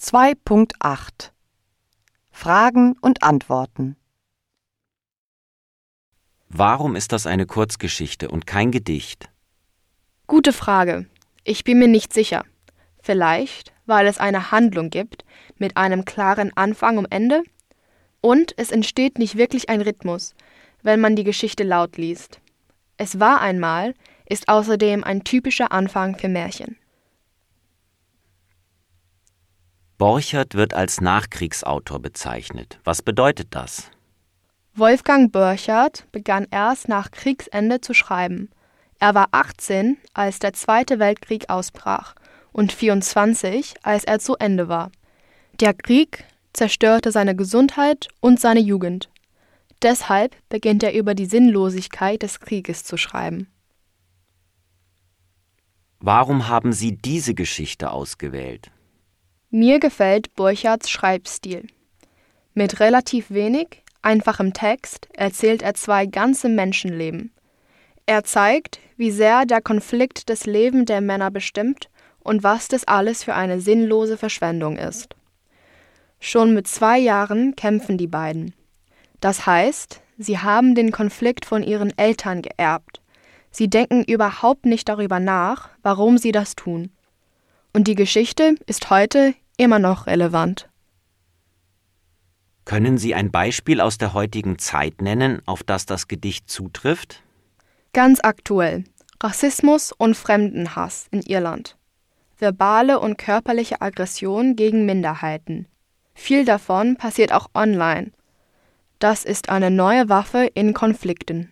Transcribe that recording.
2.8 Fragen und Antworten Warum ist das eine Kurzgeschichte und kein Gedicht? Gute Frage. Ich bin mir nicht sicher. Vielleicht, weil es eine Handlung gibt mit einem klaren Anfang und Ende und es entsteht nicht wirklich ein Rhythmus, wenn man die Geschichte laut liest. Es war einmal ist außerdem ein typischer Anfang für Märchen. Borchert wird als Nachkriegsautor bezeichnet. Was bedeutet das? Wolfgang Borchardt begann erst nach Kriegsende zu schreiben. Er war 18, als der Zweite Weltkrieg ausbrach und 24, als er zu Ende war. Der Krieg zerstörte seine Gesundheit und seine Jugend. Deshalb beginnt er über die Sinnlosigkeit des Krieges zu schreiben. Warum haben Sie diese Geschichte ausgewählt? Mir gefällt Burchards Schreibstil. Mit relativ wenig, einfachem Text erzählt er zwei ganze Menschenleben. Er zeigt, wie sehr der Konflikt das Leben der Männer bestimmt und was das alles für eine sinnlose Verschwendung ist. Schon mit zwei Jahren kämpfen die beiden. Das heißt, sie haben den Konflikt von ihren Eltern geerbt. Sie denken überhaupt nicht darüber nach, warum sie das tun. Und die Geschichte ist heute immer noch relevant. Können Sie ein Beispiel aus der heutigen Zeit nennen, auf das das Gedicht zutrifft? Ganz aktuell. Rassismus und Fremdenhass in Irland. Verbale und körperliche Aggression gegen Minderheiten. Viel davon passiert auch online. Das ist eine neue Waffe in Konflikten.